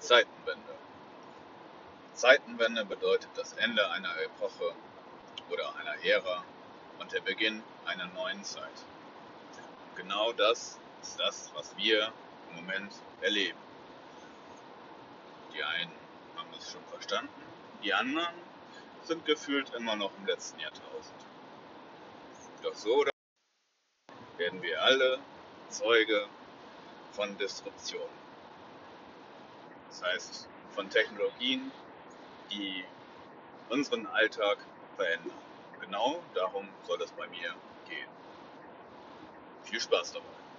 Zeitenwende. Zeitenwende bedeutet das Ende einer Epoche oder einer Ära und der Beginn einer neuen Zeit. Genau das ist das, was wir im Moment erleben. Die einen haben es schon verstanden, die anderen sind gefühlt immer noch im letzten Jahrtausend. Doch so oder werden wir alle Zeuge von Disruption. Das heißt, von Technologien, die unseren Alltag verändern. Genau darum soll es bei mir gehen. Viel Spaß dabei.